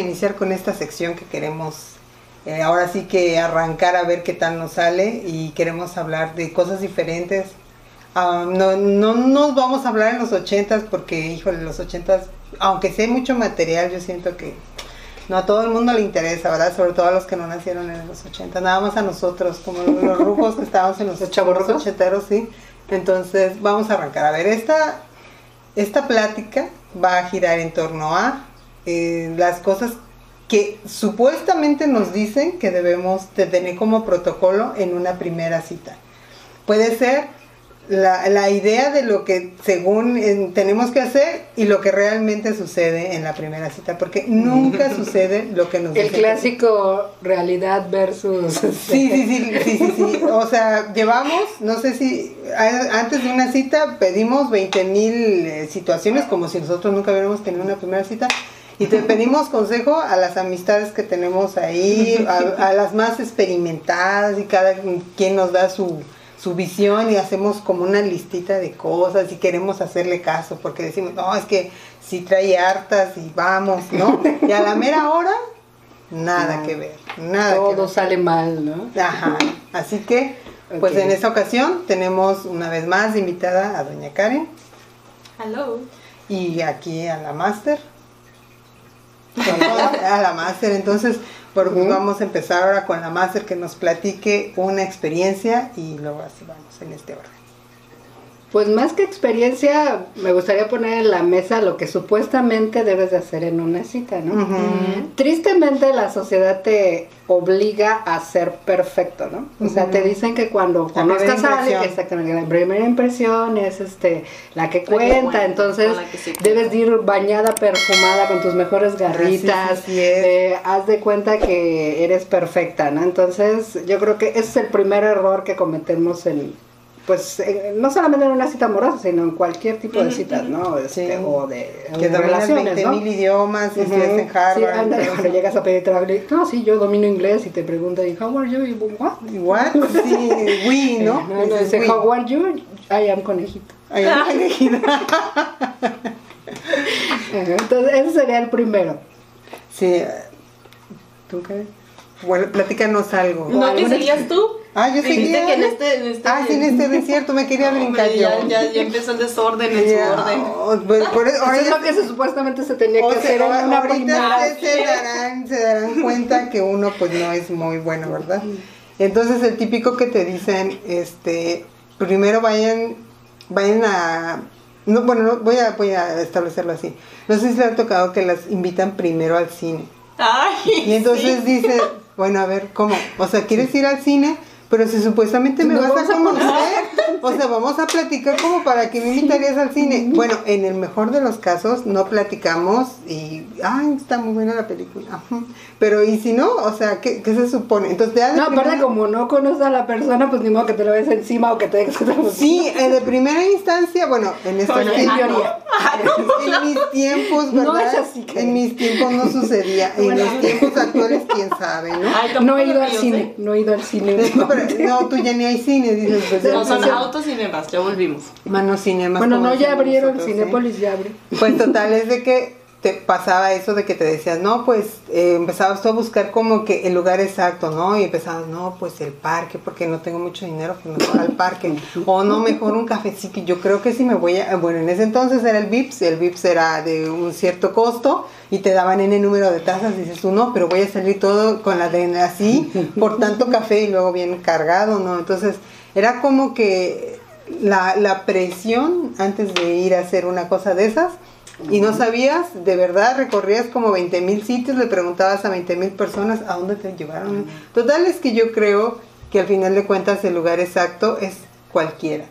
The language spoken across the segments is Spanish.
a iniciar con esta sección que queremos eh, ahora sí que arrancar a ver qué tal nos sale y queremos hablar de cosas diferentes. Ah, no, no nos vamos a hablar en los ochentas porque, híjole, los ochentas, aunque sé mucho material, yo siento que no a todo el mundo le interesa, ¿verdad? Sobre todo a los que no nacieron en los ochentas, nada más a nosotros, como los rujos que estábamos en los, chavos ochenteros, sí. Entonces, vamos a arrancar. A ver, esta, esta plática va a girar en torno a eh, las cosas que supuestamente nos dicen que debemos de tener como protocolo en una primera cita. Puede ser la, la idea de lo que según eh, tenemos que hacer y lo que realmente sucede en la primera cita, porque nunca sucede lo que nos El clásico realidad versus... Sí, sí, sí, sí, sí, sí, O sea, llevamos, no sé si antes de una cita pedimos 20 mil eh, situaciones como si nosotros nunca hubiéramos tenido una primera cita y te pedimos consejo a las amistades que tenemos ahí, a, las más experimentadas y cada quien nos da su, su visión y hacemos como una listita de cosas y queremos hacerle caso porque decimos, no, es que si trae hartas y vamos, ¿no? Y a la mera hora, nada que ver, nada Todo sale mal, ¿no? Ajá, así que, pues en esta ocasión tenemos una vez más invitada a doña Karen. Hello. Y aquí a la máster a la máster. Entonces, pues, vamos a empezar ahora con la máster que nos platique una experiencia y luego así vamos en este orden. Pues más que experiencia, me gustaría poner en la mesa lo que supuestamente debes de hacer en una cita, ¿no? Tristemente la sociedad te obliga a ser perfecto, ¿no? O sea, te dicen que cuando conozcas a alguien, exactamente, la primera impresión es este la que cuenta, entonces debes ir bañada, perfumada con tus mejores garritas, eh, haz de cuenta que eres perfecta, ¿no? Entonces, yo creo que ese es el primer error que cometemos en pues eh, no solamente en una cita amorosa, sino en cualquier tipo de citas, ¿no? Este, o de que relaciones, 20 mil idiomas, y en Harvard. Sí, llegas a pedir trabajo, no, sí, yo domino inglés y te pregunta, how are you? Y, what? What? Sí, we, ¿no? no, no dice, how are you? I am conejito. I am conejito. Entonces, ese sería el primero. Sí. ¿Tú qué? Bueno, platícanos algo. ¿No que seguías tú? Ah, yo seguía. que en este, en este, ah, sí, en este desierto me quería brincar ya, Ya, ya empezó el desorden en su orden. Pues, por eso, es lo que se, supuestamente se tenía que hacer en una primera. Se darán, se darán cuenta que uno pues no es muy bueno, ¿verdad? Entonces el típico que te dicen, este, primero vayan, vayan a no, bueno, no, voy a voy a establecerlo así. No sé si le ha tocado que las invitan primero al cine. Ay, y entonces dice, bueno, a ver, ¿cómo? O sea, ¿quieres ir al cine? Pero si supuestamente me vas a conocer, o sea, vamos a platicar como para que me invitarías al cine. Bueno, en el mejor de los casos no platicamos y, ay, está muy buena la película. Pero y si no, o sea, ¿qué, qué se supone? Entonces, de No, aparte como no conoces a la persona, pues ni modo que te lo ves encima o que te dejes Sí, eh, de primera instancia, bueno, en esta en, teoría. en mis tiempos, ¿verdad? No es así. En mis tiempos no sucedía. En los tiempos actuales, quién sabe, ¿no? no he ido al cine, no he ido al cine no, tú ya ni hay cine, dices. Pues, no, son autocinemas, ya volvimos. Bueno, cinemas. Bueno, no, ya abrieron, Cinépolis ya abrió. Pues total, es de que te pasaba eso de que te decías, no, pues eh, empezabas tú a buscar como que el lugar exacto, ¿no? Y empezabas, no, pues el parque, porque no tengo mucho dinero, pues me voy al parque. o no, mejor un cafecito. Yo creo que sí me voy a. Bueno, en ese entonces era el VIPS, el VIPS era de un cierto costo y te daban en el número de tazas. Y dices tú, no, pero voy a salir todo con la de así, por tanto café y luego bien cargado, ¿no? Entonces, era como que la, la presión antes de ir a hacer una cosa de esas y no sabías, de verdad, recorrías como 20 mil sitios, le preguntabas a 20 mil personas a dónde te llevaron. Total es que yo creo que al final de cuentas el lugar exacto es cualquiera.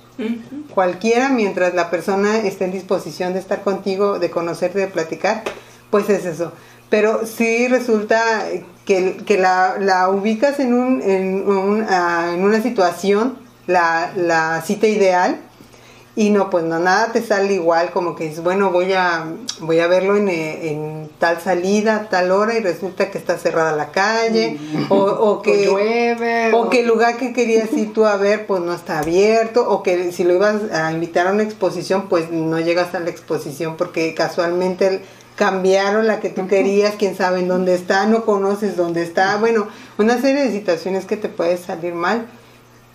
Cualquiera mientras la persona esté en disposición de estar contigo, de conocerte, de platicar, pues es eso. Pero sí resulta que, que la, la, ubicas en, un, en, un, ah, en una situación, la, la cita ideal, y no, pues no, nada te sale igual, como que dices, bueno, voy a, voy a verlo en, eh, en tal salida, tal hora, y resulta que está cerrada la calle, o, o que llueve, o que el lugar que querías ir tú a ver, pues no está abierto, o que si lo ibas a invitar a una exposición, pues no llegas a la exposición porque casualmente el- cambiaron la que tú querías, quién sabe en dónde está, no conoces dónde está, bueno, una serie de situaciones que te puede salir mal.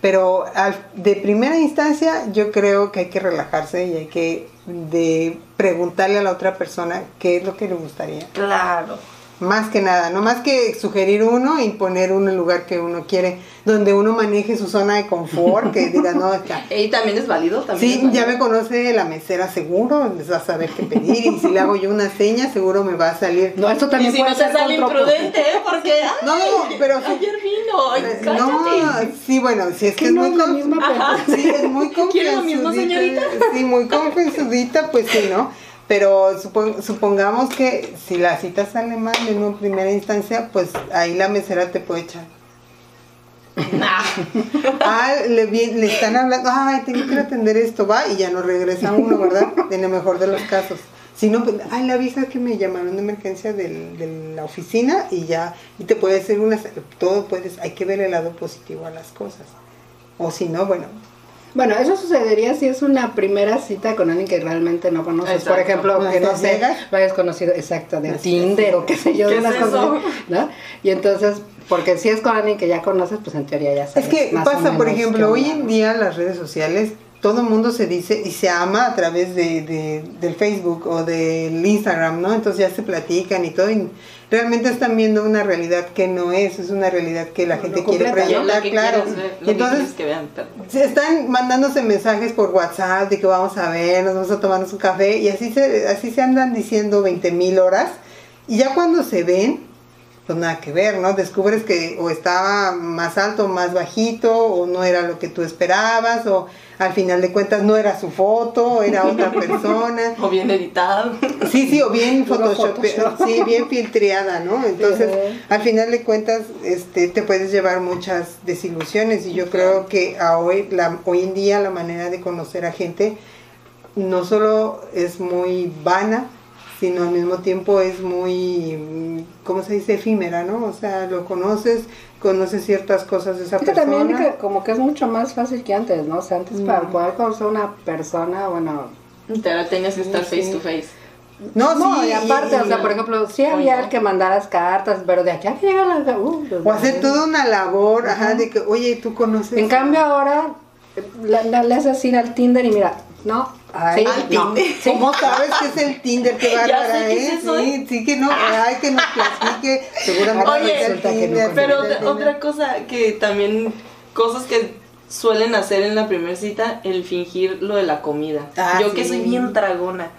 Pero al- de primera instancia yo creo que hay que relajarse y hay que de preguntarle a la otra persona qué es lo que le gustaría. Claro. Más que nada, no más que sugerir uno y poner uno el lugar que uno quiere, donde uno maneje su zona de confort, que diga, no, está. Y también es válido, también. Sí, válido. ya me conoce la mesera seguro, les va a saber qué pedir y si le hago yo una seña seguro me va a salir. No, esto Y también si puede no te ser sale imprudente, ¿eh? Porque. ay, No, pero sí. Ayer vino. ay, Eh. No, sí, bueno, sí es que es no muy es misma. Sí, es muy ¿Quiere lo mismo, confianzudita, señorita? Sí, muy confianzudita, pues sí, ¿no? Pero supon- supongamos que si la cita sale mal en una primera instancia, pues ahí la mesera te puede echar. Ah, le, le están hablando, ay, tengo que atender esto, va, y ya no regresa uno, ¿verdad? En el mejor de los casos. Si no, pues, ay, la avisa que me llamaron de emergencia del- de la oficina y ya, y te puede hacer una, todo puedes, hay que ver el lado positivo a las cosas. O si no, bueno, Bueno, eso sucedería si es una primera cita con alguien que realmente no conoces. Por ejemplo, que no sé, lo hayas conocido, exacto, de Así Tinder o qué sé yo, ¿Qué de es cosas, eso? ¿no? Y entonces, porque si es con alguien que ya conoces, pues en teoría ya sabes. Es que más o pasa, por ejemplo, hoy en día las redes sociales, todo el mundo se dice y se ama a través de, de- del Facebook o del Instagram, ¿no? Entonces ya se platican y todo, y realmente están viendo una realidad que no es, es una realidad que la gente quiere completa, proyectar, claro. ver, que entonces que vean. se están mandándose mensajes por WhatsApp de que vamos a ver, nos vamos a tomarnos un café y así se, así se andan diciendo 20 mil horas y ya cuando se ven, pues nada que ver, ¿no? Descubres que o estaba más alto, más bajito, o no era lo que tú esperabas, o al final de cuentas no era su foto, era otra persona. O bien editado. Sí, sí, o bien Photoshop, Photoshop. sí, bien filtreada, ¿no? Entonces, Sí. al final de cuentas, este, te puedes llevar muchas desilusiones y yo creo que a hoy, la, hoy en día la manera de conocer a gente no solo es muy vana, sino al mismo tiempo es muy, mm, ¿cómo se dice? Efímera, ¿no? O sea, lo conoces, conoces ciertas cosas de esa persona. también que como que es mucho más fácil que antes, ¿no? O sea, antes para poder conocer a una persona, bueno... Te tenías que estar Sí. face to face. No, No, sí, y aparte, y- o sea, por ejemplo, sí había el que mandaras cartas, pero de aquí a que llega la... uh, O hacer toda una labor, ajá, de que, oye, tú conoces... En cambio ahora le haces así al Tinder y mira, no, Ay, sí, no. ¿Cómo sabes qué es el Tinder? Qué bárbara, ¿eh? eso, Sí, sí que no. Ay, que nos platique. Seguramente Oye, es el resulta que no. Pero otra, cosa que también, cosas que suelen hacer en la primera cita, el fingir lo de la comida. Ah, Yo que soy bien dragona.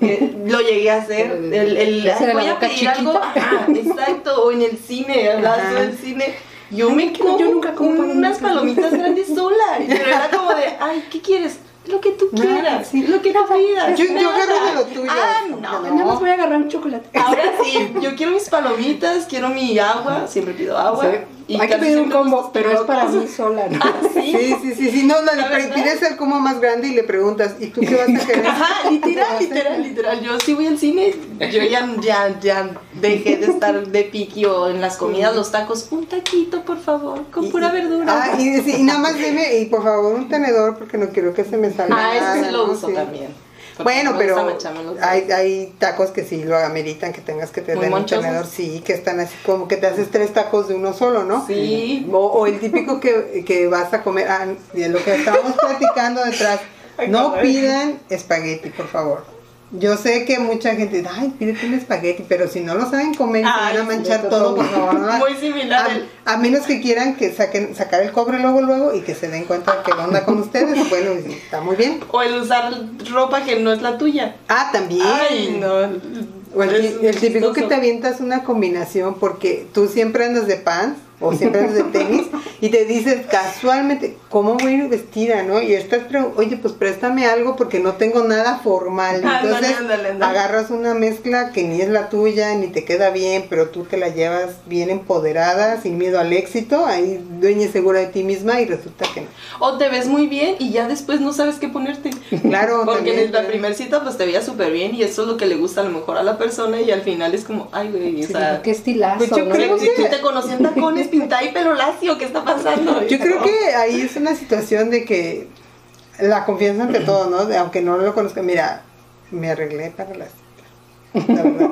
eh, lo llegué a hacer. El, el, Hacer "Ay, la voy a pedir algo. Ajá, exacto. O en el cine, hablando del cine. Yo Ay, me que como yo nunca como unas palomitas. palomitas grandes sola. Pero era como de, ay, ¿qué quieres? Lo que tú quieras, sí. lo que tú pidas. Yo, yo agarro de lo tuyo. Ah, no. Nada más voy a agarrar un chocolate. Ahora sí, yo quiero mis palomitas, quiero mi agua, siempre pido agua. Sí. Y Hay que pedir un combo, pero es para mí sola, ¿no? Ah, sí. Sí, sí, sí, sí. No, no, le pides el como más grande y le preguntas, ¿y tú qué vas a querer? Ajá, literal, literal, literal. Yo sí voy al cine, yo ya, ya, ya dejé de estar de piqui o en las comidas, los tacos, un taquito, por favor, con Y- pura y- verdura. Ah, y, sí, y nada más deme, y por favor, un tenedor porque no quiero que se me salga. Ah, nada, ese lo ¿no? uso Sí. también. Bueno, no pero hay, hay tacos que sí lo ameritan, que tengas que tener un tenedor, sí, que están así como que te haces tres tacos de uno solo, ¿no? Sí. O, o el típico que, que vas a comer, ah, de lo que estábamos platicando detrás, no pidan espagueti, por favor. Yo sé que mucha gente dice, ay, pídete un espagueti, pero si no lo saben comer, se Ay, van a manchar sí, todo, por favor. ¿no? Muy similar. A, a menos que quieran que saquen, sacar el cobre luego, luego y que se den cuenta que onda con ustedes, bueno, está muy bien. O el usar ropa que no es la tuya. Ah, también. Ay, no. O el, el típico que te avientas una combinación porque tú siempre andas de pants o siempre andas de tenis y te dices casualmente, ¿cómo voy a ir vestida, no? Y estás, pero, oye, pues préstame algo porque no tengo nada formal. Entonces Ándale, ándale. agarras una mezcla que ni es la tuya, ni te queda bien, pero tú te la llevas bien empoderada, sin miedo al éxito, ahí dueña y segura de ti misma y resulta que no. O te ves muy bien y ya después no sabes qué ponerte. Claro, Porque también, en la primer cita pues te veías súper bien y eso es lo que le gusta a lo mejor a la persona y al final es como, ay güey, o Sí, sea, qué estilazo, Pues yo ¿no? creo que- tú te conocí en tacones, pintada y pelo lacio, ¿qué está pasando? Yo creo que ahí es una situación de que la confianza ante todo, ¿no? De- aunque no lo conozca, mira, me arreglé para la verdad.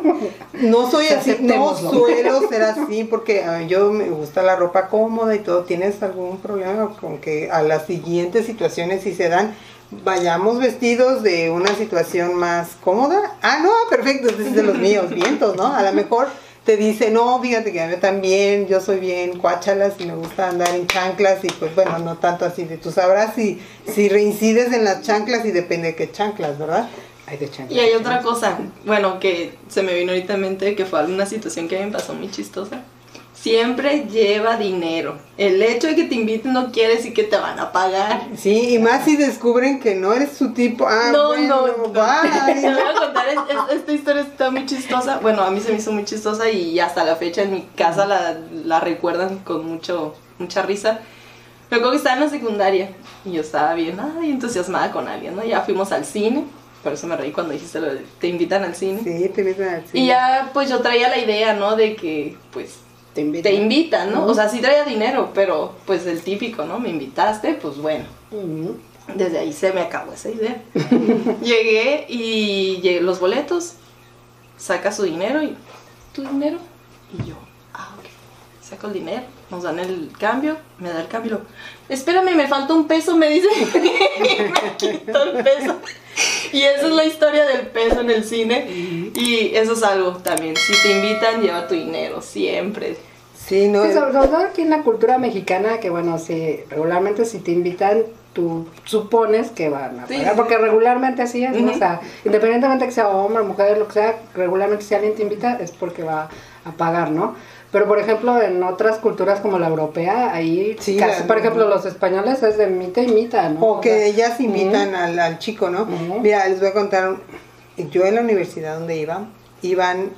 No soy así, no suelo ser así porque a mí yo me gusta la ropa cómoda y todo. ¿Tienes algún problema con que a las siguientes situaciones si se dan vayamos vestidos de una situación más cómoda? Ah, no, perfecto, ese es de los míos, vientos, ¿no? A lo mejor te dice, no, fíjate que a mí también, yo soy bien cuáchalas y me gusta andar en chanclas y pues bueno, no tanto así de tú sabrás si, si reincides en las chanclas y depende de qué chanclas, ¿verdad? Ay, de chancla. Y hay otra cosa, bueno, que se me vino ahorita en mente, que fue alguna situación que me pasó muy chistosa. Siempre lleva dinero. El hecho de que te inviten no quiere decir que te van a pagar. Sí, y más si descubren que no eres su tipo. Ah, no, bueno, no, no. bye. Te voy a contar, es- es- esta historia está muy chistosa. Bueno, a mí se me hizo muy chistosa y hasta la fecha en mi casa la, la recuerdan con mucho, mucha risa. Me acuerdo que estaba en la secundaria y yo estaba bien ay, entusiasmada con alguien, ¿no? Ya fuimos al cine, por eso me reí cuando dijiste lo de te invitan al cine. Sí, te invitan al cine. Y ya pues yo traía la idea, ¿no? De que pues Te invitan, ¿no? O sea, sí traía dinero, pero pues el típico, ¿no? Me invitaste, pues bueno. Desde ahí se me acabó esa idea. llegué y llegué, los boletos, saca su dinero y tu dinero. Y yo. Saco el dinero, nos dan el cambio, me da el cambio. Espérame, me falta un peso, me dice. me quitó el peso. Y esa es la historia del peso en el cine. Y eso es algo también. Si te invitan, lleva tu dinero, siempre. Sí, no. Sí, sobre, todo aquí en la cultura mexicana, que bueno, si regularmente si te invitan, tú supones que van a pagar, sí. porque regularmente así es, ¿no? Ujú. O sea, independientemente que sea hombre, mujer, lo que sea, regularmente si alguien te invita es porque va a pagar, ¿no? Pero por ejemplo, en otras culturas como la europea, ahí, Sí, casi, la- por ejemplo, los españoles es de mita y mita, ¿no? O que sea, ellas invitan al, al chico, ¿no? Mira, les voy a contar. Yo en la universidad donde iba, iban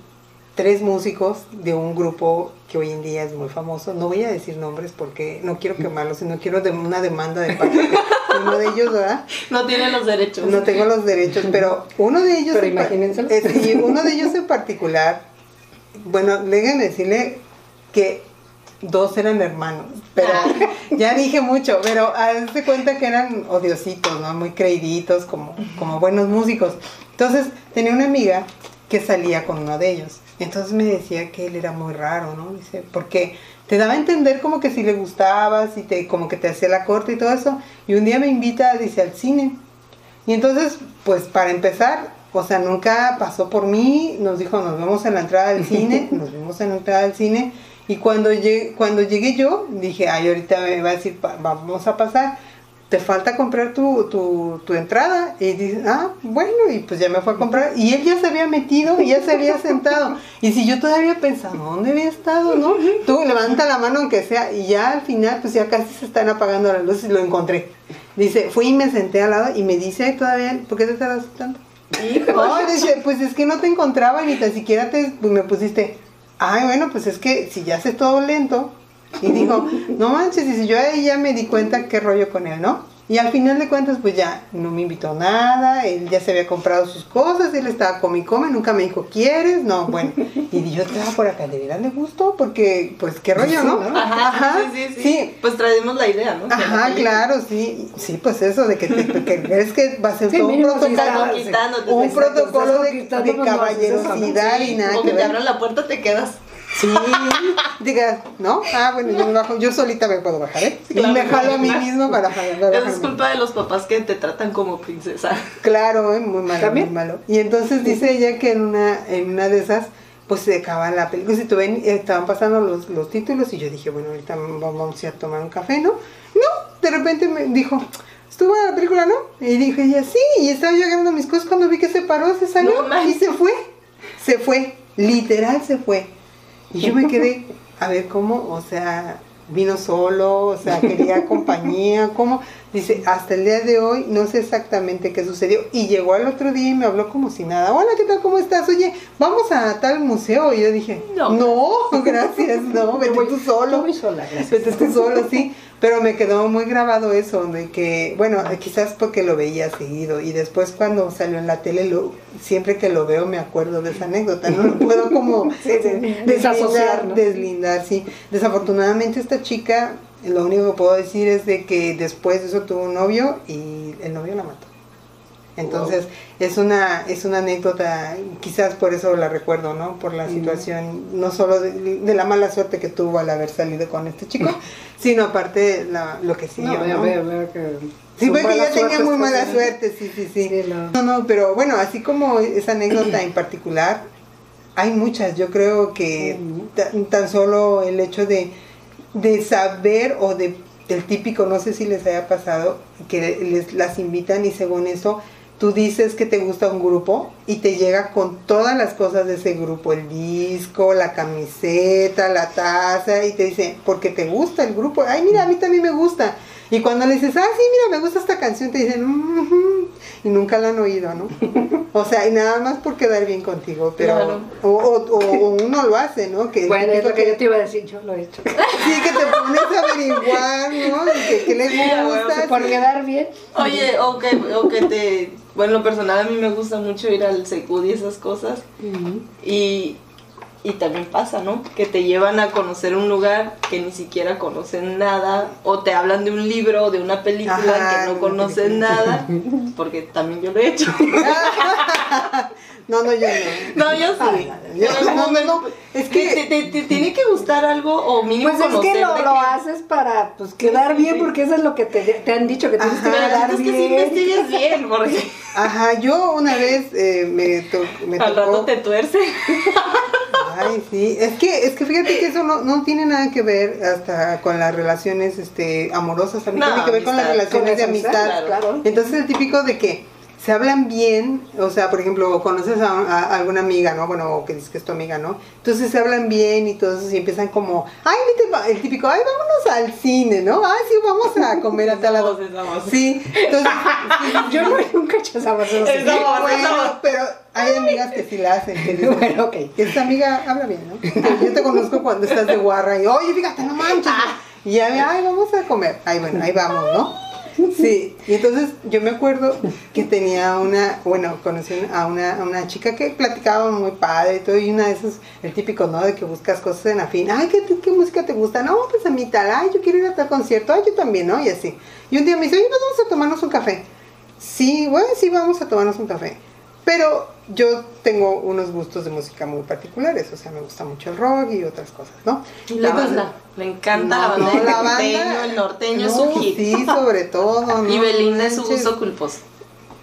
tres músicos de un grupo que hoy en día es muy famoso. No voy a decir nombres porque no quiero quemarlos, sino quiero de una demanda de parte de uno de ellos, ¿verdad? No tienen los derechos. No tengo los derechos, pero uno de ellos. Pero par- imagínenselo. eh, uno de ellos en particular. Bueno, déjenme decirle que dos eran hermanos, pero ya dije mucho, pero hazte cuenta que eran odiositos, ¿no? Muy creíditos, como, como buenos músicos. Entonces, tenía una amiga que salía con uno de ellos. Entonces me decía que él era muy raro, ¿no? Dice, porque te daba a entender como que si le gustabas y te, como que te hacía la corte y todo eso. Y un día me invita, dice, al cine. Y entonces, pues para empezar, o sea, nunca pasó por mí, nos dijo, nos vemos en la entrada del cine, nos vimos en la entrada del cine, y cuando llegué, cuando llegué yo, dije, ay, ahorita me va a decir, "Pa- vamos a pasar, te falta comprar tu, tu, tu entrada, y dice, ah, bueno, y pues ya me fue a comprar, y él ya se había metido, y ya se había sentado, y si yo todavía pensaba, ¿dónde había estado, no? Tú levanta la mano aunque sea, y ya al final, pues ya casi se están apagando las luces, y lo encontré. Dice, fui y me senté al lado y me dice todavía, ¿por qué te tardas tanto? No, dice, pues es que no te encontraba ni tan siquiera te pues me pusiste, ay, bueno, pues es que si ya haces todo lento. Y dijo, no manches, y si yo ahí ya me di cuenta qué rollo con él, ¿no? Y al final de cuentas, pues ya no me invitó nada, él ya se había comprado sus cosas, él estaba come y come, nunca me dijo, ¿quieres? No, bueno. Y yo estaba por acá, ¿de veras le gustó? Porque, pues, qué rollo, ¿no? Ajá, sí, sí, sí, sí. Pues traemos la idea, ¿no? Ajá, claro, sí, sí, pues eso de que, te, que crees que va a ser Sí, todo un protocolo, un protocolo de, de caballerosidad y nada O que te abran la puerta, te quedas. Sí, digas, ¿no? Ah, bueno, yo me bajo, yo solita me puedo bajar, ¿eh? Claro. me jalo a mí mismo para jalar. para es culpa de los papás que te tratan como princesa. Claro, ¿eh? muy malo, ¿También? muy malo. Y entonces dice ella que en una, en una de esas, pues se acaba la película. Si tú ven, estaban pasando los, los títulos y yo dije, bueno, ahorita vamos a ir a tomar un café, ¿no? No, de repente me dijo, ¿estuvo la película, no? Y dije ella, sí, y estaba yo agarrando mis cosas cuando vi que se paró, se salió No y se fue. Se fue, literal se fue. Y yo me quedé, a ver cómo, o sea, vino solo, o sea, quería compañía, cómo, dice, hasta el día de hoy no sé exactamente qué sucedió. Y llegó al otro día y me habló como si nada, hola, ¿qué tal? ¿Cómo estás? Oye, vamos a tal museo. Y yo dije, No. no, gracias, no, vete tú solo. Muy sola, gracias. Vete tú solo, sí. Pero me quedó muy grabado eso, de que, bueno, quizás porque lo veía seguido. Y después cuando salió en la tele, lo, siempre que lo veo me acuerdo de esa anécdota. No lo puedo como Desasociar, deslindar, ¿no? deslindar, sí. Desafortunadamente esta chica, lo único que puedo decir es de que después de eso tuvo un novio y el novio la mató. Entonces, es una es una anécdota, quizás por eso la recuerdo, ¿no? Por la situación, no solo de, de la mala suerte que tuvo al haber salido con este chico, sino aparte la, lo que siguió, No, ¿no? veo, veo que. Sí, porque ella tenía muy mala suerte, sí, sí, sí. Sí, lo- No, no, pero bueno, así como esa anécdota en particular, hay muchas. Yo creo que tan, solo el hecho de, de saber o de del típico, no sé si les haya pasado, que les las invitan y según eso tú dices que te gusta un grupo y te llega con todas las cosas de ese grupo, el disco, la camiseta, la taza y te dice, porque te gusta el grupo, ay mira, a mí también me gusta. Y cuando le dices, ah, sí, mira, me gusta esta canción, te dicen, "Mhm", y nunca la han oído, ¿no? O sea, y nada más por quedar bien contigo, pero, Claro. o, o- o- o uno lo hace, ¿no? Que Bueno, es lo que yo te iba a decir, yo lo he hecho. Sí, que te pones a averiguar, ¿no? Y que, que le gusta. Por quedar bien. Oye, o que, o que te... Bueno, en lo personal a mí me gusta mucho ir al Secud y esas cosas. Y, y también pasa, ¿no? Que te llevan a conocer un lugar que ni siquiera conocen nada, o te hablan de un libro o de una película Ajá, que no conocen nada, porque también yo lo he hecho. No, no, yo no. No, yo sí. Yo- En algún no, no, momento- no, es que te, te- te tiene que gustar algo o mínimo Pues es que lo, lo haces para pues quedar bien, sí. porque eso es lo que te, te han dicho, que tienes que Ajá. Quedar es que sí bien. investigues bien, porque Ajá, yo una vez eh, me, to- me al tocó. rato te tuerce. Ay, sí. Es que, es que fíjate que eso no, no tiene nada que ver hasta con las relaciones este, amorosas. También tiene que ver con las relaciones de amistad, claro. Entonces el típico de que se hablan bien, o sea, por ejemplo, conoces a, a alguna amiga, ¿no? Bueno, que dices que es tu amiga, ¿no? Entonces se hablan bien y todo eso y empiezan como, ay, vete pa-", el típico, ay, vámonos al cine, ¿no? Ay, sí, vamos a comer a tal lado. Sí, entonces, Yo no, nunca he hecho esa sí. Bueno, pero hay amigas que sí la hacen, que dicen, Bueno, ok. esta amiga habla bien, ¿no? Yo te conozco cuando estás de guarra y, oye, fíjate, no manches. Y ya ay, vamos a comer. Ay, bueno, ahí vamos, ¿no? Sí, y entonces yo me acuerdo que tenía una, bueno, conocí a una, a una chica que platicaba muy padre y todo, y una de esas, el típico, ¿no? De que buscas cosas en afín. Ay, ¿qué, música te gusta? No, pues a mí tal, ay, yo quiero ir a tal concierto, ay, yo también, ¿no? Y así. Y un día me dice, oye, pues vamos a tomarnos un café. Sí, bueno, sí, vamos a tomarnos un café. Pero yo tengo unos gustos de música muy particulares, o sea, me gusta mucho el rock y otras cosas, ¿no? La Entonces- banda. Le encanta No, la banda. no, el la norteño, banda- el norteño es No, su hit. Sí, sobre todo, ¿no? y Belinda es su manches. gusto culposo.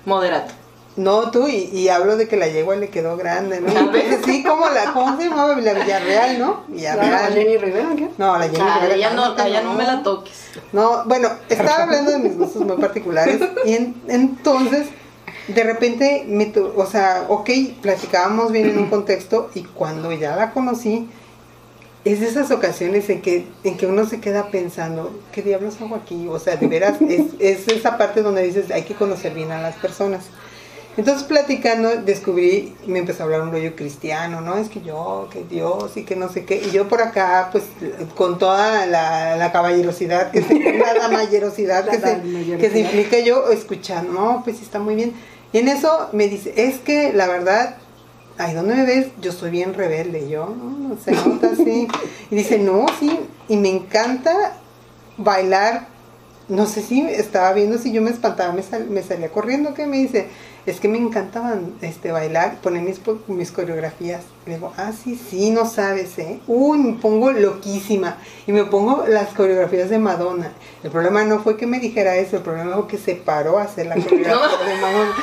Moderato. No, tú, y, y hablo de que la yegua le quedó grande, ¿no? Entonces, sí, como la, ¿cómo se llamaba? La Villarreal, ¿no? No, Villarreal. Jenny Rivera, ¿qué? No, la Jenny Ah, Rivera, ella no, ella no me la toques. No, bueno, estaba hablando de mis gustos muy particulares y en- entonces de repente, me o sea, ok, platicábamos bien en un contexto y cuando ya la conocí, es de esas ocasiones en que, en que uno se queda pensando, ¿qué diablos hago aquí? O sea, de veras, es, es esa parte donde dices, hay que conocer bien a las personas. Entonces platicando descubrí, me empezó a hablar un rollo cristiano, ¿no? Es que yo, que Dios y que no sé qué. Y yo por acá, pues con toda la, la caballerosidad, que se, la damallerosidad que, La se, que se implica yo escuchando, no, pues sí está muy bien. Y en eso me dice, es que la verdad, ay, ¿dónde me ves? Yo soy bien rebelde, yo, no se nota así. Y dice, no, sí, y me encanta bailar no sé si estaba viendo si yo me espantaba, me, sal- me salía corriendo, que me dice, es que me encantaban este bailar, poner mis, mis coreografías. Y le digo, ah, sí, sí, no sabes, ¿eh? Uy, me pongo loquísima. Y me pongo las coreografías de Madonna. El problema no fue que me dijera eso, el problema fue que se paró a hacer la coreografía de Madonna.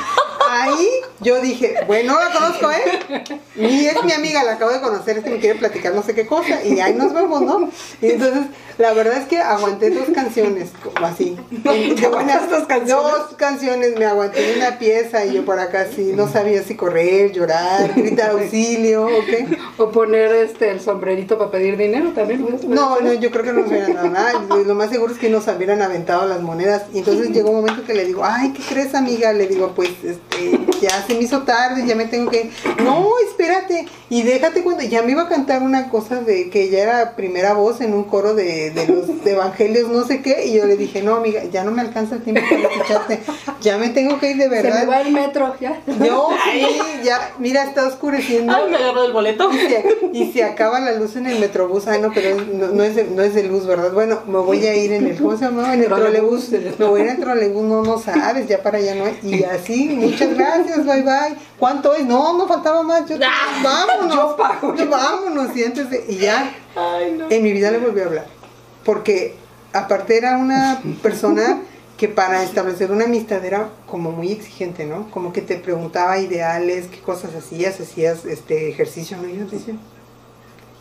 Ahí yo dije, bueno, no la conozco, ¿eh? Ni es mi amiga, la acabo de conocer, es que me quiere platicar no sé qué cosa, y ahí nos vemos, ¿no? Y entonces, la verdad es que aguanté dos canciones, como así. De buenas dos canciones. Dos canciones, me aguanté una pieza y yo por acá sí, no sabía si correr, llorar, gritar auxilio, ¿o qué? O poner este el sombrerito para pedir dinero también. No, no, yo creo que no nos hubieran dado nada. Lo más seguro es que nos hubieran aventado las monedas. Y entonces llegó un momento que le digo, ay, ¿qué crees, amiga? Le digo, pues, este, ya se me hizo tarde, ya me tengo que. No, espérate. Y déjate cuando ya me iba a cantar una cosa de que ella era primera voz en un coro de, de los evangelios, no sé qué. Y yo le dije, no, amiga, ya no me alcanza el tiempo para escucharte. Ya me tengo que ir de verdad. Se me va el metro, ya. Yo, sí, ya, mira, está oscureciendo. Ay, me agarró del boleto. Y se, y se acaba la luz en el metrobús. Ay, no, pero es- no, no es de, no es de luz, ¿verdad? Bueno, me voy a ir en el, ¿cómo se llama? En el trolebús. Me voy a ir en el trolebús, no, no sabes, ya para allá no hay. Y así, muchas gracias, bye bye. ¿Cuánto es? No, no faltaba más. Yo, vámonos. Yo pago. Yo, vámonos, siéntese. Y ya, Ay, no. en mi vida le volví a hablar. Porque aparte era una persona que para establecer una amistad era como muy exigente, ¿no? Como que te preguntaba ideales, qué cosas hacías, hacías este ejercicio, ¿no? Y yo decía,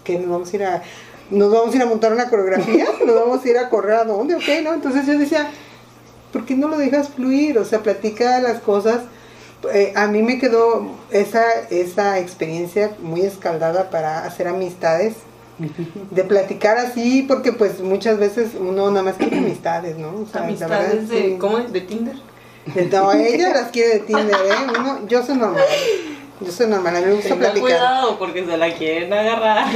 que nos vamos a ir a, nos vamos a ir a montar una coreografía, nos vamos a ir a correr a dónde, ok, ¿no? Entonces yo decía, ¿por qué no lo dejas fluir? O sea, platica las cosas. Eh, a mí me quedó esa, esa experiencia muy escaldada para hacer amistades, de platicar así, porque pues muchas veces uno nada más quiere amistades, ¿no? O sea, la verdad, Amistades de, sí. ¿cómo es? ¿De Tinder? No, ella las quiere de Tinder, ¿eh? Uno- yo soy normal, yo soy normal, a mí me gusta platicar. cuidado porque se la quieren agarrar.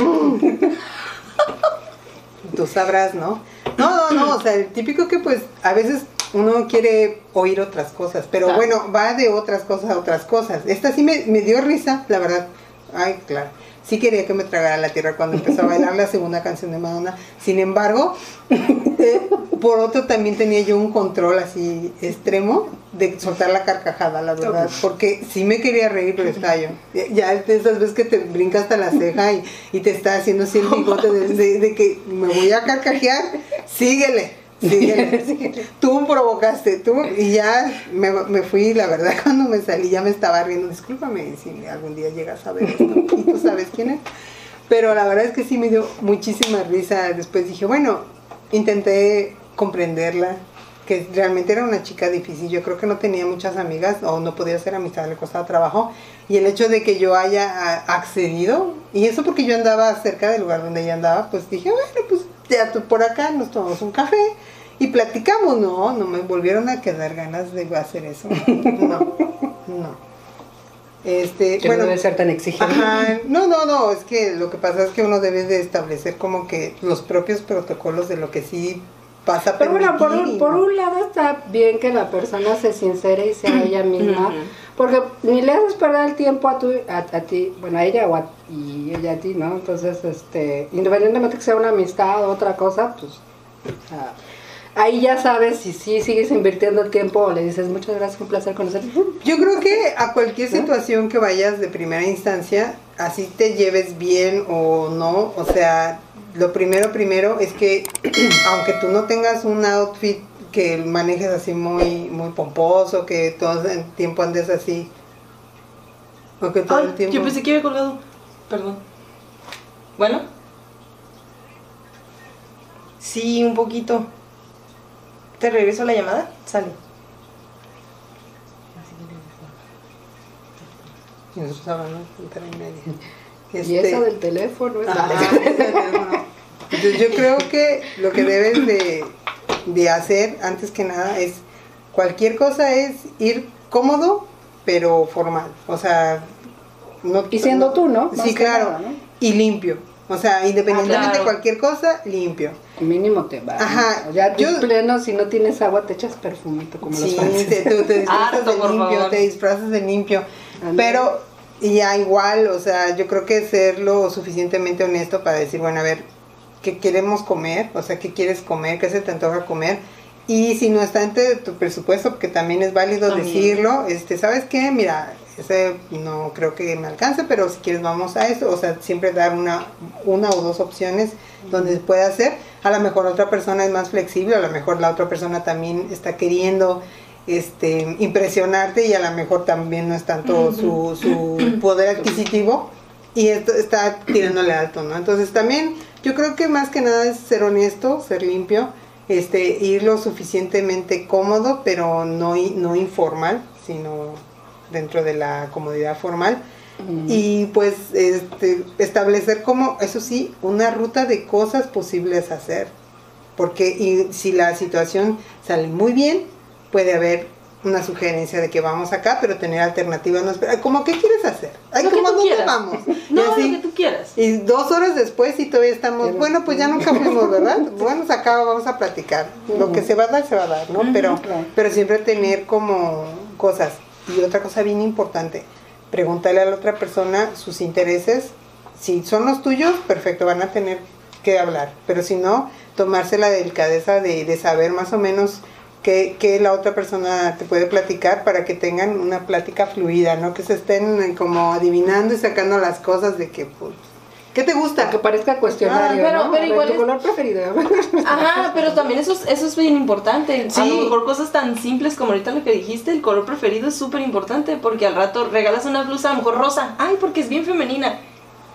Tú sabrás, ¿no? No, no, no, o sea, el típico que pues a veces uno quiere oír otras cosas, pero Claro. bueno, va de otras cosas a otras cosas. Esta sí me, me dio risa, la verdad. Ay, claro. Sí quería que me tragara la tierra cuando empezó a bailar la segunda canción de Madonna. Sin embargo, por otro también tenía yo un control así extremo de soltar la carcajada, la verdad. Porque sí me quería reír, pero estaba yo. Ya esas veces que te brinca hasta la ceja y, y te está haciendo así el bigote de, de- de que me voy a carcajear, síguele. Síguele. Tú provocaste, tú, y ya me, me fui, la verdad, cuando me salí ya me estaba riendo. Discúlpame si algún día llegas a ver esto y tú sabes quién es. Pero la verdad es que sí me dio muchísima risa. Después dije, bueno, intenté comprenderla, que realmente era una chica difícil. Yo creo que no tenía muchas amigas o no podía hacer amistad, le costaba trabajo. Y el hecho de que yo haya a- accedido, y eso porque yo andaba cerca del lugar donde ella andaba, pues dije, bueno, pues ya tú por acá nos tomamos un café y platicamos. No, no me volvieron a quedar ganas de hacer eso. No, no. Este, Que bueno, no debe ser tan exigente. Ajá, no, no, no, es que lo que pasa es que uno debe de establecer como que los propios protocolos de lo que sí pasa a Pero bueno, por un, por un lado está bien que la persona se sincere y sea ella misma. Porque ni le haces perder el tiempo a, tu, a, a ti, bueno, a ella o a, y ella a ti, ¿no? Entonces, este, independientemente que sea una amistad o otra cosa, pues, o sea, ahí ya sabes si sí sigues invirtiendo el tiempo o le dices, muchas gracias, un placer conocerte. Yo creo que a cualquier situación que vayas de primera instancia, así te lleves bien o no, o sea, lo primero primero es que aunque tú no tengas un outfit que manejes así muy muy pomposo, que todo el tiempo andes así o que todo Ay, el tiempo yo pensé que había colgado. Perdón. Bueno. Sí, un poquito. ¿Te regreso la llamada? Sale. Y nosotros hora y media. Y Este, eso del teléfono es yo creo que lo que debes de, de hacer antes que nada es cualquier cosa es ir cómodo pero formal. O sea, no Y siendo tú, ¿no? Más Sí, claro. nada, ¿no? Y limpio. O sea, independientemente claro. de cualquier cosa, limpio. Mínimo te va. Ajá, ¿no? Ya yo- pleno, si no tienes agua, te echas perfumito como los Sí, franceses. te, tú te disfrazas Harto, de limpio, favor. te disfrazas de limpio. Ándale. Pero y ya igual, o sea, yo creo que ser lo suficientemente honesto para decir, bueno, a ver, ¿qué queremos comer? O sea, ¿qué quieres comer? ¿Qué se te antoja comer? Y si no está entre tu presupuesto, porque también es válido También. decirlo, este, ¿sabes qué? Mira, ese no creo que me alcance, pero si quieres vamos a eso, o sea, siempre dar una, una o dos opciones donde se pueda hacer. A lo mejor otra persona es más flexible, a lo mejor la otra persona también está queriendo este, impresionarte y a lo mejor también no es tanto su, su poder adquisitivo y esto está tirándole alto, ¿no? Entonces también yo creo que más que nada es ser honesto, ser limpio, este, ir lo suficientemente cómodo, pero no, no informal, sino dentro de la comodidad formal. Y pues este, establecer como, eso sí, una ruta de cosas posibles hacer. Porque y si la situación sale muy bien, puede haber una sugerencia de que vamos acá, pero tener alternativas no espera. ¿Cómo qué quieres hacer? Ay, Lo que ¿cómo tú dónde quieras. vamos? No, y, así, lo que tú quieras. y dos horas después y todavía estamos, bueno, pues ya nunca fuimos, ¿verdad? Bueno, acá vamos a platicar. Lo que se va a dar, se va a dar, ¿no? Pero, pero siempre tener como cosas. Y otra cosa bien importante, preguntarle a la otra persona sus intereses. Si son los tuyos, perfecto, van a tener que hablar. Pero si no, tomarse la delicadeza de, de saber más o menos qué, qué la otra persona te puede platicar para que tengan una plática fluida, ¿no? Que se estén eh, como adivinando y sacando las cosas de que, pues, ¿qué te gusta? Que parezca cuestionario, Ah, pero- ¿no? pero A ver, igual tu es- color preferido. Ajá, pero también eso es, eso es bien importante. A Sí. lo mejor cosas tan simples como ahorita lo que dijiste, el color preferido es súper importante porque al rato regalas una blusa a lo mejor rosa. Ay, porque es bien femenina.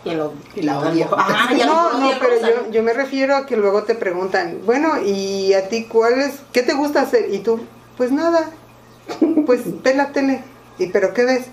Y, lo, Y la a lo odia. mejor- Ajá, y a lo no, no, pero yo, yo me refiero a que luego te preguntan, bueno, ¿y a ti cuál es? ¿Qué te gusta hacer? Y tú, pues nada, pues ve la tele. ¿Y pero qué ves?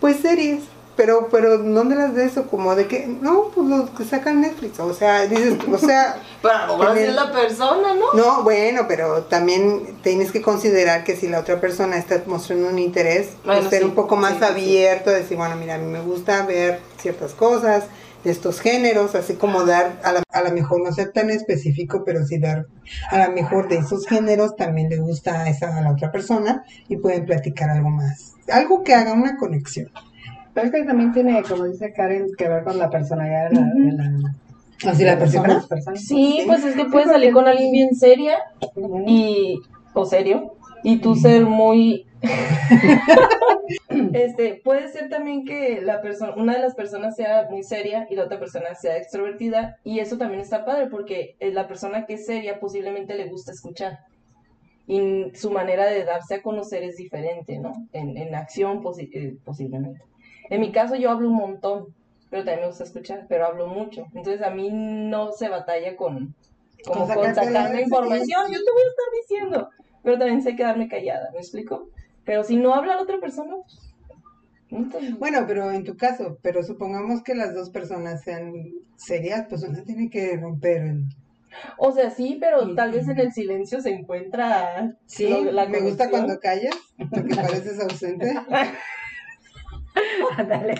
Pues series. Pero, pero, ¿dónde las ves? O como de que, no, pues los que sacan Netflix. O sea, dices, o sea, Pero a lo mejor así Tener- es la persona, ¿no? no, bueno, pero también tienes que considerar que si la otra persona está mostrando un interés, pues ser sí, un poco más sí, sí, sí. abierto, decir, bueno, mira, a mí me gusta ver ciertas cosas de estos géneros, así como dar, a la, a la mejor no ser tan específico, pero sí dar, a lo mejor de esos géneros también le gusta a, esa, a la otra persona y pueden platicar algo más. Algo que haga una conexión. Pero es que también tiene, como dice Karen, que ver con la personalidad de la, de la, Así la de persona. las personas. Sí, pues es que puedes salir con alguien bien seria y o serio y tú ser muy este puede ser también que la persona una de las personas sea muy seria y la otra persona sea extrovertida y eso también está padre porque la persona que es seria posiblemente le gusta escuchar y su manera de darse a conocer es diferente no en, en acción posi- eh, posiblemente en mi caso yo hablo un montón pero también me gusta escuchar pero hablo mucho. Entonces a mí no se batalla con como Con sacarme la- información, yo te voy a estar diciendo, pero también sé quedarme callada, ¿me explico? Pero si no habla la otra persona, pues, entonces, Bueno, pero en tu caso, pero supongamos que las dos personas sean serias, pues una tiene que romper el... o sea, sí, pero tal vez en el silencio se encuentra Sí, lo- la me gusta cuando callas, porque pareces ausente. Ándale.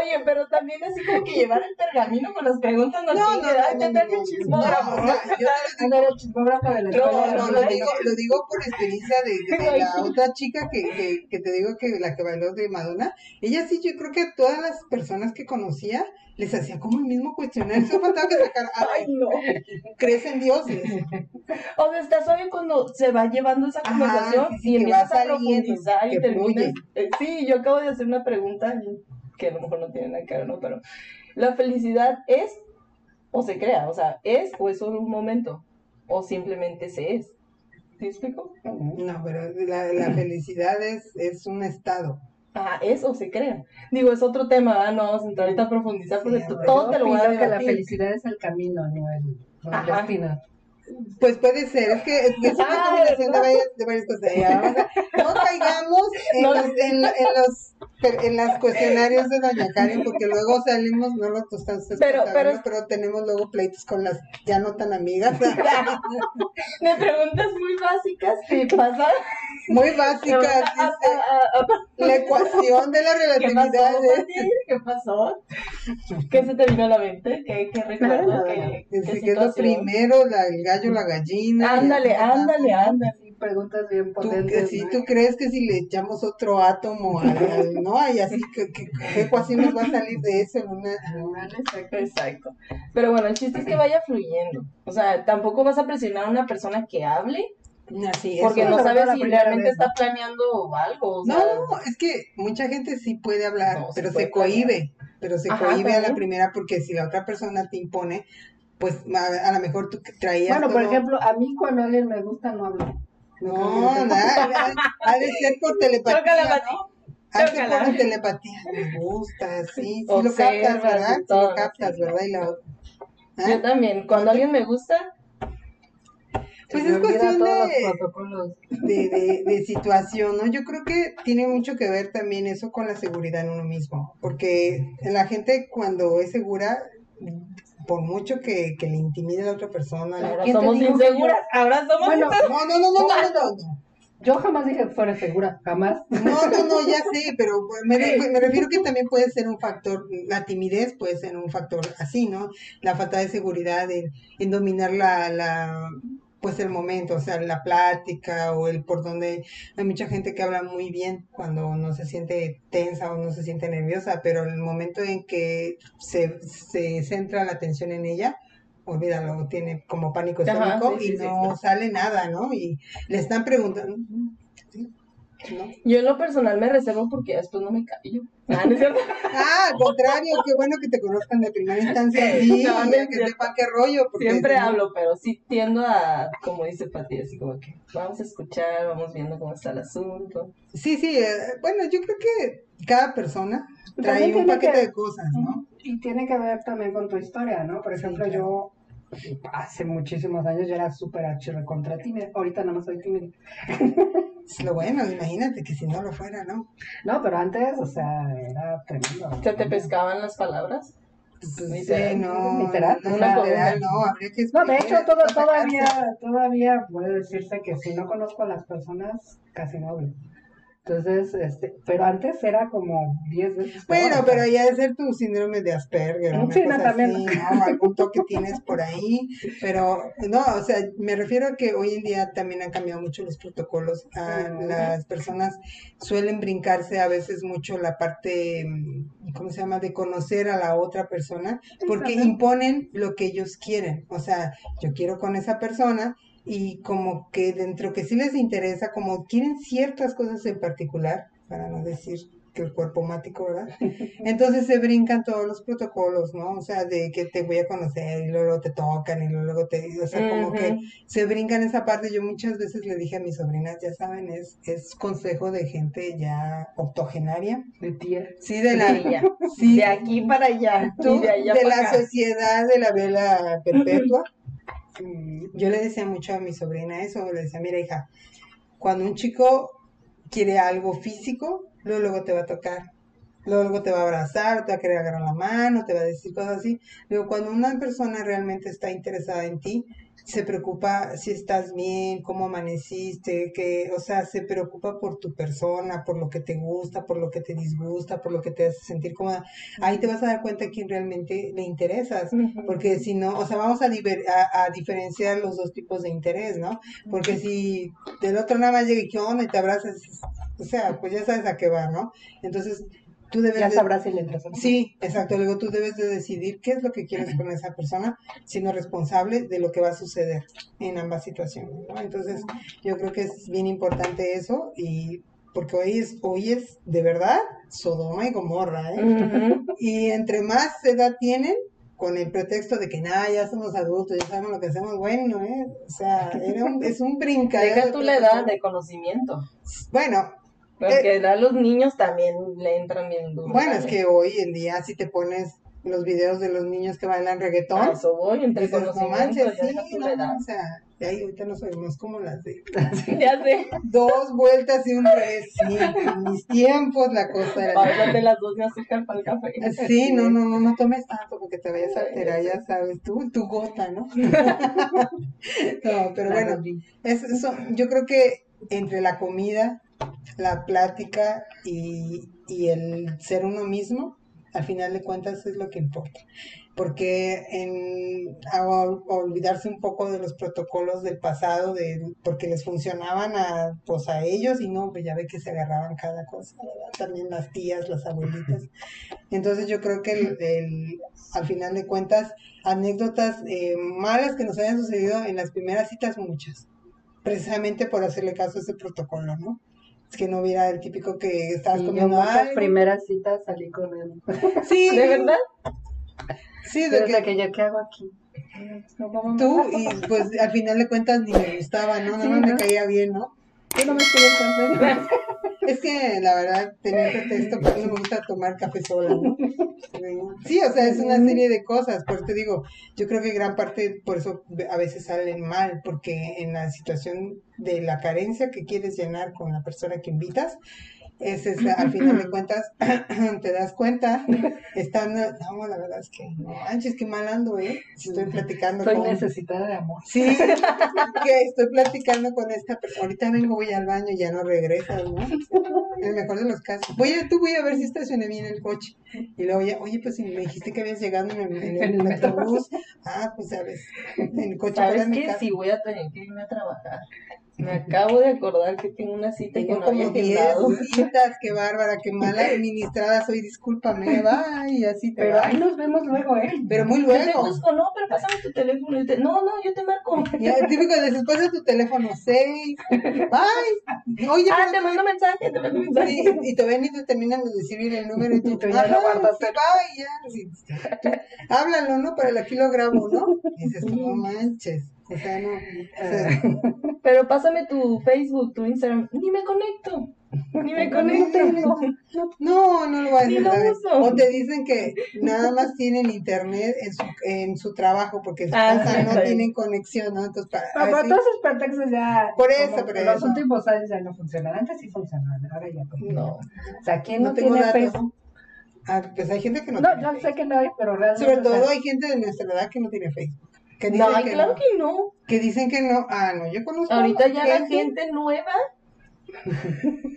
Oye, pero también así como que llevar el pergamino con las preguntas no, No, no, no, no, no, chismógrafo. no, yo Ándale, chismógrafo de la No, escuela. No, no, lo digo, lo digo por experiencia de, de la otra chica que, que, que te digo que la que bailó de Madonna. Ella sí, yo creo que a todas las personas que conocía les hacía como el mismo cuestionario. Solo faltaba que sacar, Ay, no. ¿crees en Dios? Y es- O sea, está suave cuando se va llevando esa Ajá, conversación sí, sí, y empiezas a profundizar y terminas. eh, sí, yo acabo de hacer una pregunta que a lo mejor no tiene nada que ver, ¿no? Pero, ¿la felicidad es o se crea? O sea, ¿es o es solo un momento? ¿O simplemente se es? ¿Sí explico? No, pero la, la felicidad es, es un estado. Ajá, ¿es o se crea? Digo, es otro tema, ¿verdad? No vamos a entrar ahorita a profundizar porque Sí, tú- todo Yo te lo voy a opino que la felicidad es el camino, no el, no el destino. Pues puede ser, es que es, que es una Ah, combinación de varias, de varias cosas. Ya, no caigamos en, No. los, en, en los en las cuestionarios de Doña Karen, porque luego salimos, no lo estás Pero- pero- pero tenemos luego pleitos con las ya no tan amigas. Me preguntas muy básicas que pasan. Muy básicas, dice, la ecuación de la ¿Qué pasó, relatividad. es- Pati? ¿Qué pasó? ¿Qué se te vino a la mente? ¿Qué, qué recuerdas? Nada, ¿Qué, qué que es lo primero, la, el gallo, la gallina. Ándale, ándale, ándale. Sí, preguntas bien potentes. si ¿no? tú crees que si le echamos otro átomo al, al- no y así que, qué ecuación nos va a salir de eso en una, en una- Exacto. Exacto. Pero bueno, el chiste es que vaya fluyendo. O sea, tampoco vas a presionar a una persona que hable así es porque no sabes todo la si realmente vez, está planeando algo. O sea, no es que mucha gente sí puede hablar No, pero puede se cohíbe pero se Ajá, cohíbe a la primera porque si la otra persona te impone pues a, a lo mejor tú traías Bueno, por todo- ejemplo, a mí cuando alguien me gusta no hablo. No, nada, ha de ser por telepatía. ¿no? Ha de ser Chócala. por telepatía. Me gusta, sí, sí lo captas, ¿verdad? y Sí todo, lo captas. ¿verdad? Y lo, ¿Ah? Yo también, cuando alguien me gusta, Pues es cuestión todos de, los protocolos. de, de, de situación, ¿no? Yo creo que tiene mucho que ver también eso con la seguridad en uno mismo, porque la gente cuando es segura, por mucho que, que le intimide a la otra persona, ahora ¿Quién te somos inseguras, ahora somos Bueno, inseguras. no, no, no, no, no, no, no. Yo jamás dije que fuera segura, jamás. No, no, no, ya sé, pero me, me refiero que también puede ser un factor, la timidez puede ser un factor así, ¿no? La falta de seguridad en, en dominar la, la, pues el momento, o sea, la plática o el por donde hay mucha gente que habla muy bien cuando no se siente tensa o no se siente nerviosa, pero el momento en que se, se centra la atención en ella, olvídalo, tiene como pánico escénico sí, y sí, no sale nada, ¿no? Y le están preguntando. ¿No? Yo en lo personal me reservo porque después no me callo. Ah, ¿no es cierto? Ah, al contrario, qué bueno que te conozcan de primera instancia y No, no es que cierto. sepan qué rollo. Porque Siempre hablo, pero sí tiendo a, como dice Pati, así como que vamos a escuchar, vamos viendo cómo está el asunto. Sí, sí, eh, bueno, yo creo que cada persona trae un paquete que- de cosas, ¿no? Y tiene que ver también con tu historia, ¿no? Por Sí, ejemplo, claro. yo hace muchísimos años yo era súper contra tímida. Ahorita no soy tímida. Es lo bueno, imagínate que si no lo fuera, ¿no? No, pero antes, o sea, era tremendo. ¿Se te pescaban las palabras? Pues, Literal. sí, no, Literal, no, literal, no, habría que No, de hecho, todo, todavía, todavía puede decirse que si no conozco a las personas, casi no hablo. Entonces, este, pero antes era como 10 veces. Bueno, pero ya de ser tu síndrome de Asperger, una Sí, no, también. así, ¿no? Algún toque tienes por ahí, pero no, o sea, me refiero a que hoy en día también han cambiado mucho los protocolos. Ah. Las personas suelen brincarse a veces mucho la parte, mm, ¿cómo se llama?, de conocer a la otra persona, porque imponen lo que ellos quieren. O sea, yo quiero con esa persona y como que dentro que sí les interesa, como quieren ciertas cosas en particular, para no decir que el cuerpo mático, ¿verdad? Entonces se brincan todos los protocolos, ¿no? O sea, de que te voy a conocer y luego te tocan y luego te, o sea, como que se brincan esa parte. Yo muchas veces le dije a mis sobrinas, ya saben, es, es consejo de gente ya octogenaria. De tía. Sí, de la, sí, De aquí para allá. tú, y de allá de para la acá. sociedad de la vela perpetua. Yo le decía mucho a mi sobrina eso, le decía, mira hija, cuando un chico quiere algo físico, luego, luego te va a tocar, luego, te va a abrazar, te va a querer agarrar la mano, te va a decir cosas así. Luego, cuando una persona realmente está interesada en ti, se preocupa si estás bien, cómo amaneciste, que, o sea, se preocupa por tu persona, por lo que te gusta, por lo que te disgusta, por lo que te hace sentir cómoda. Ahí te vas a dar cuenta a quién realmente le interesas. Porque si no, o sea, vamos a, diver- a, a diferenciar los dos tipos de interés, ¿no? Porque si del otro nada más llega y qué onda y te abrazas, o sea, pues ya sabes a qué va, ¿no? Entonces, tú debes Ya de- sabrás si le. Sí, exacto. Luego tú debes de decidir qué es lo que quieres con esa persona, siendo responsable de lo que va a suceder en ambas situaciones, ¿no? Entonces, yo creo que es bien importante eso y porque hoy es, hoy es de verdad Sodoma y Gomorra, ¿eh? Ujú. Y entre más edad tienen, con el pretexto de que nada, ya somos adultos, ya sabemos lo que hacemos, bueno, ¿eh? O sea, era un- es un brincadero. Deja de tú la edad de conocimiento. Bueno, Porque a los niños también le entran bien duro. bueno, es que hoy en día si te pones los videos de los niños que bailan reggaetón, A eso voy, entre dices, no manches, sí, no, edad. o sea, de ahí ahorita no sabemos como las de Ya sé. dos vueltas y un revés, sí, en mis tiempos la cosa era... Pásate las dos de azúcar para el café. Sí, no, no, no, no tomes tanto porque te vayas a alterar, ya sabes, tú, tu gota, ¿no? no, pero bueno, es eso, yo creo que entre la comida, la plática y, el ser uno mismo, al final de cuentas es lo que importa. Porque en olvidarse un poco de los protocolos del pasado, de, porque les funcionaban a, pues a ellos y no, pues ya ve que se agarraban cada cosa. También las tías, las abuelitas. Entonces yo creo que el, el- al final de cuentas, anécdotas eh, malas que nos hayan sucedido en las primeras citas, muchas precisamente por hacerle caso a ese protocolo, ¿no? Es que no hubiera el típico que estabas Y yo comiendo muchas algo. primeras citas salí con él. Sí, ¿De verdad? Sí, de que, que yo, ¿qué hago aquí? No, ¿cómo me tú y pues al final de cuentas ni me gustaba, ¿no? Sí, no me caía bien, ¿no? Yo no me estoy hacer. Es que la verdad, tener pretexto, porque no me gusta tomar café sola, ¿no? Sí, o sea, es una serie de cosas, por eso te digo, yo creo que gran parte, por eso a veces salen mal, porque en la situación de la carencia que quieres llenar con la persona que invitas, es esa, al final de cuentas, te das cuenta, están, no, la verdad es que, no manches, qué mal ando, ¿eh? Estoy platicando Estoy con... necesitada de amor. Sí, que estoy platicando con esta persona. Ahorita vengo, voy al baño, ya no regresas, ¿no? En el mejor de los casos. Voy a, tú voy a ver si estacioné bien el coche. Y luego ya, oye, pues si me dijiste que habías llegado en el, en el metrobús. Ah, pues sabes, en el coche ¿Sabes para mi casa. Voy a tener que irme a trabajar. Me acabo de acordar que tengo una cita que Tengo no había como 10 agendado. citas, qué bárbara, qué mal administrada soy, discúlpame, y así te Pero va. ahí nos vemos luego, ¿eh? Pero muy Yo te luego. busco, no, pero pásame tu teléfono. Y te- No, no, yo te marco. Ya, típico de después de tu teléfono, seis. Ay, oye, Ah, te mando mensaje, te mando mensaje. Sí, y todavía ni te terminan de decir el número y tú, tú ya lo "Ajá, guardaste. sí, y ya, sí, tú, háblalo, ¿no? Para aquí lo grabo, ¿no? Y dices, no manches, o sea, no, o sea, Pero pásame tu Facebook, tu Instagram. Ni me conecto. Ni me conecto. no, no lo voy a Ni hacer, lo. O te dicen que nada más tienen internet en su, en su trabajo, porque en su Ah, casa sí, no sí. tienen conexión, ¿no? Entonces, para, No, pero así- todos esos pretextos ya. Por eso, como por en Los eso. últimos años ya no funcionan. Antes sí funcionaban, ahora ya No. O sea, ¿quién no, no tengo tiene datos. Facebook? Ah, pues hay gente que no, No, tiene yo Facebook. sé que no hay, pero realmente. Sobre o sea, todo hay gente de nuestra edad que no tiene Facebook. Que dicen No, que claro no. que no. Que dicen que no. Ah, no, yo conozco. Ahorita ya la gente nueva.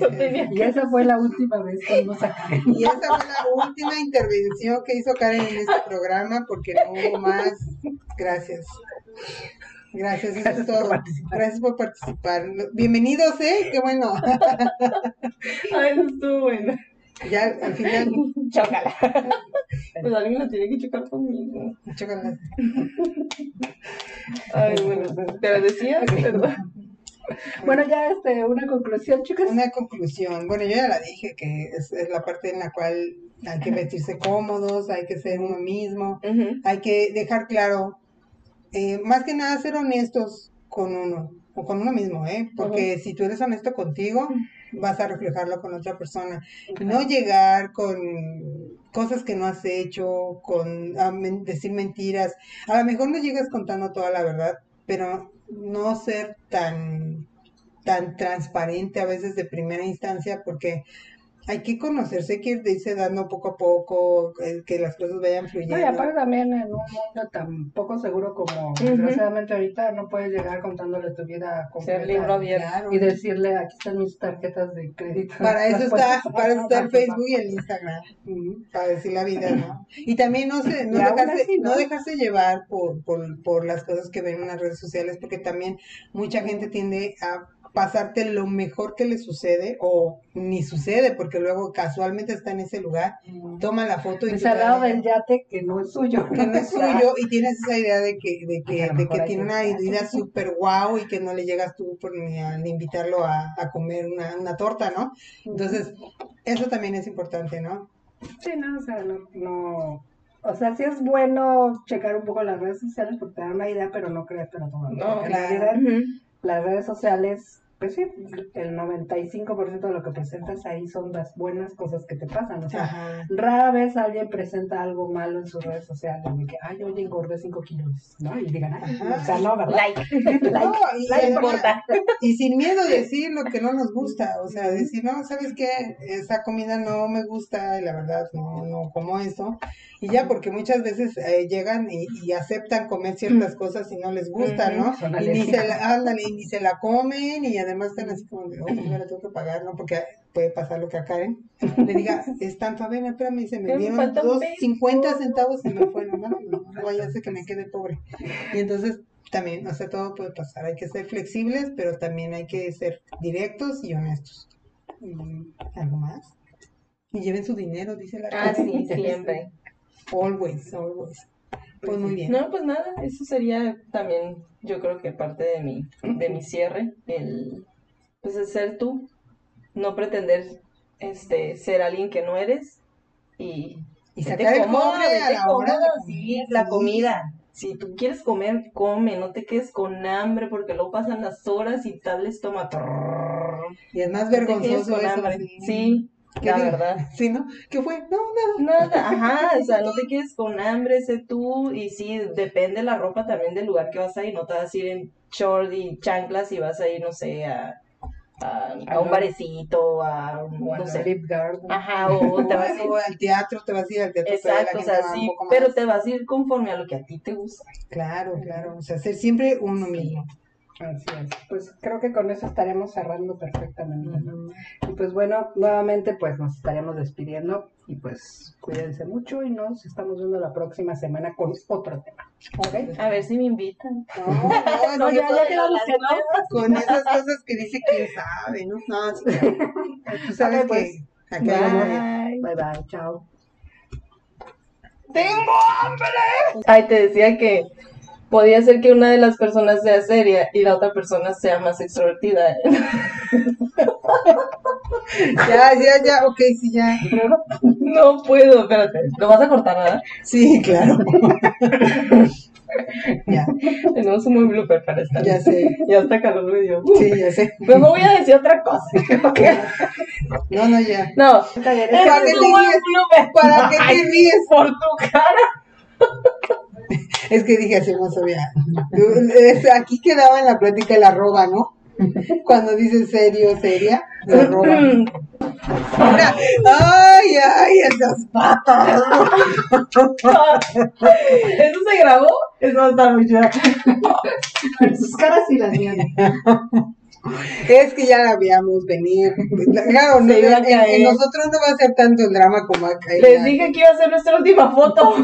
No tenía- Y esa fue la última vez que vimos a Karen. Y esa fue la última intervención que hizo Karen en este programa porque no hubo más. Gracias. Gracias, eso es Gracias por todo. participar. Gracias por participar. Bienvenidos, ¿eh? Qué bueno. Ay, no estuvo bueno. Ya al final, Chócala. Pues alguien la tiene que chocar conmigo. chocolate. Ay, bueno. Pero decías, perdón. Bueno, ya este, una conclusión, chicas. Una conclusión. Bueno, yo ya la dije que es, es la parte en la cual hay que vestirse cómodos, hay que ser uno mismo, hay que dejar claro, eh, más que nada ser honestos con uno o con uno mismo, ¿eh? Porque si tú eres honesto contigo, vas a reflejarlo con otra persona. No llegar con cosas que no has hecho, con a men- decir mentiras. A lo mejor no llegas contando toda la verdad, pero no ser tan tan transparente a veces de primera instancia porque hay que conocerse, hay que irse dando poco a poco, eh, que las cosas vayan No, fluyendo. y aparte también en un mundo tan poco seguro como desgraciadamente ahorita no puedes llegar contándole tu vida completa Ser libro abierto. Y decirle aquí están mis tarjetas de crédito. Para eso está, para eso está el Facebook y el Instagram, para decir la vida, ¿no? Y también no se, no dejarse, así, ¿no? no dejarse llevar por, por, por las cosas que ven en las redes sociales, porque también mucha gente tiende a pasarte lo mejor que le sucede o ni sucede, porque luego casualmente está en ese lugar, toma la foto y Pues al lado del yate que no es suyo. que no es suyo y tienes esa idea de que, de que, de que tiene que- una vida súper guau y que no le llegas tú por ni a ni invitarlo a, a comer una, una torta, ¿no? Entonces, eso también es importante, ¿no? Sí, no, o sea, no, no. O sea, sí es bueno checar un poco las redes sociales porque te dan una idea, pero no creértelo todo. No, claro. realidad, las redes sociales, pues sí, el 95% de lo que presentas ahí son las buenas cosas que te pasan. O sea, Ajá. rara vez alguien presenta algo malo en sus redes sociales, de que, ay, oye, engordé 5 kilos, ¿no? Y digan, ay, Ajá. o sea, no, ¿verdad? Like. No, y, además- importa. y sin miedo a decir lo que no nos gusta, o sea, decir, no, ¿sabes qué? Esa comida no me gusta y la verdad no, no como eso. Y ya, porque muchas veces eh, llegan y, y aceptan comer ciertas cosas y no les gusta, ¿no? Y ni se, la, ándale, y ni se la comen y además están así como de, oh, yo la tengo que pagar, ¿no? Porque puede pasar lo que a Karen le diga, es tanto, a ver, espérame, se me dieron dos, peso. 50 centavos y me fueron, no, no, no vaya ser que me quede pobre. Y entonces también, o sea, todo puede pasar. Hay que ser flexibles, pero también hay que ser directos y honestos. ¿Algo más? Y lleven su dinero, dice la Ah, sí, siempre. Always, always. Pues muy bien. No, pues nada, eso sería también, yo creo que parte de mi, de mi cierre, el, pues el ser tú, no pretender, este, ser alguien que no eres y Y sacar el cobre a la hora de sí, la comida. Si tú quieres comer, come, no te quedes con hambre porque luego pasan las horas y tal estómago. Y es más No te quedes vergonzoso con eso. hambre. sí. Sí, ¿Qué la digo? verdad. Sí, ¿no? ¿Qué fue? No, nada. Nada, ajá, o sea, no te quedes con hambre, sé tú, y sí, depende la ropa también del lugar que vas a ir, no te vas a ir en short y chanclas y vas a ir, no sé, a, a, a un barecito, a, un- O no sé, Garden. ajá, o te vas a ir, O al teatro, te vas a ir al teatro. exacto, o sea, sí, pero te vas a ir conforme a lo que a ti te gusta. Claro, claro. O sea, ser siempre uno mismo. Así es. Pues creo que con eso estaremos cerrando perfectamente. ¿no? Y pues bueno, nuevamente pues nos estaremos despidiendo y pues cuídense mucho y nos estamos viendo la próxima semana con otro tema. A ver si me invitan. No, no, ya, ya quedamos que no. con esas cosas que dice quién sabe, ¿no? No, sí, claro. Tú sabes pues. que aquí hay amor. Bye. Bye bye, chao. ¡Tengo hambre! Ay, te decía que podía ser que una de las personas sea seria y la otra persona sea más extrovertida. Ya, ya, ya, ok, sí, ya. No puedo, espérate. Lo vas a cortar, ¿verdad? Sí, claro. ya, Tenemos un buen blooper para esta. ya sé. Ya está calor me dio. Sí, ya sé. Pues no voy a decir otra cosa. No, no, ya. No. ¿Para Ese qué te ríes? ¿Para qué te ríes? Por tu cara. Es que dije así obvia. Es- Aquí quedaba en la plática el arroba, ¿no? Cuando dices serio, seria, la arroba. Mira, ay, ay, esas patas. ¿Eso se grabó? Eso va a estar muy chido. Sus caras y las mías. Es que ya la veíamos venir. Claro, no, en- en, nosotros no va a ser tanto el drama como acá. Les dije que iba a ser nuestra última foto.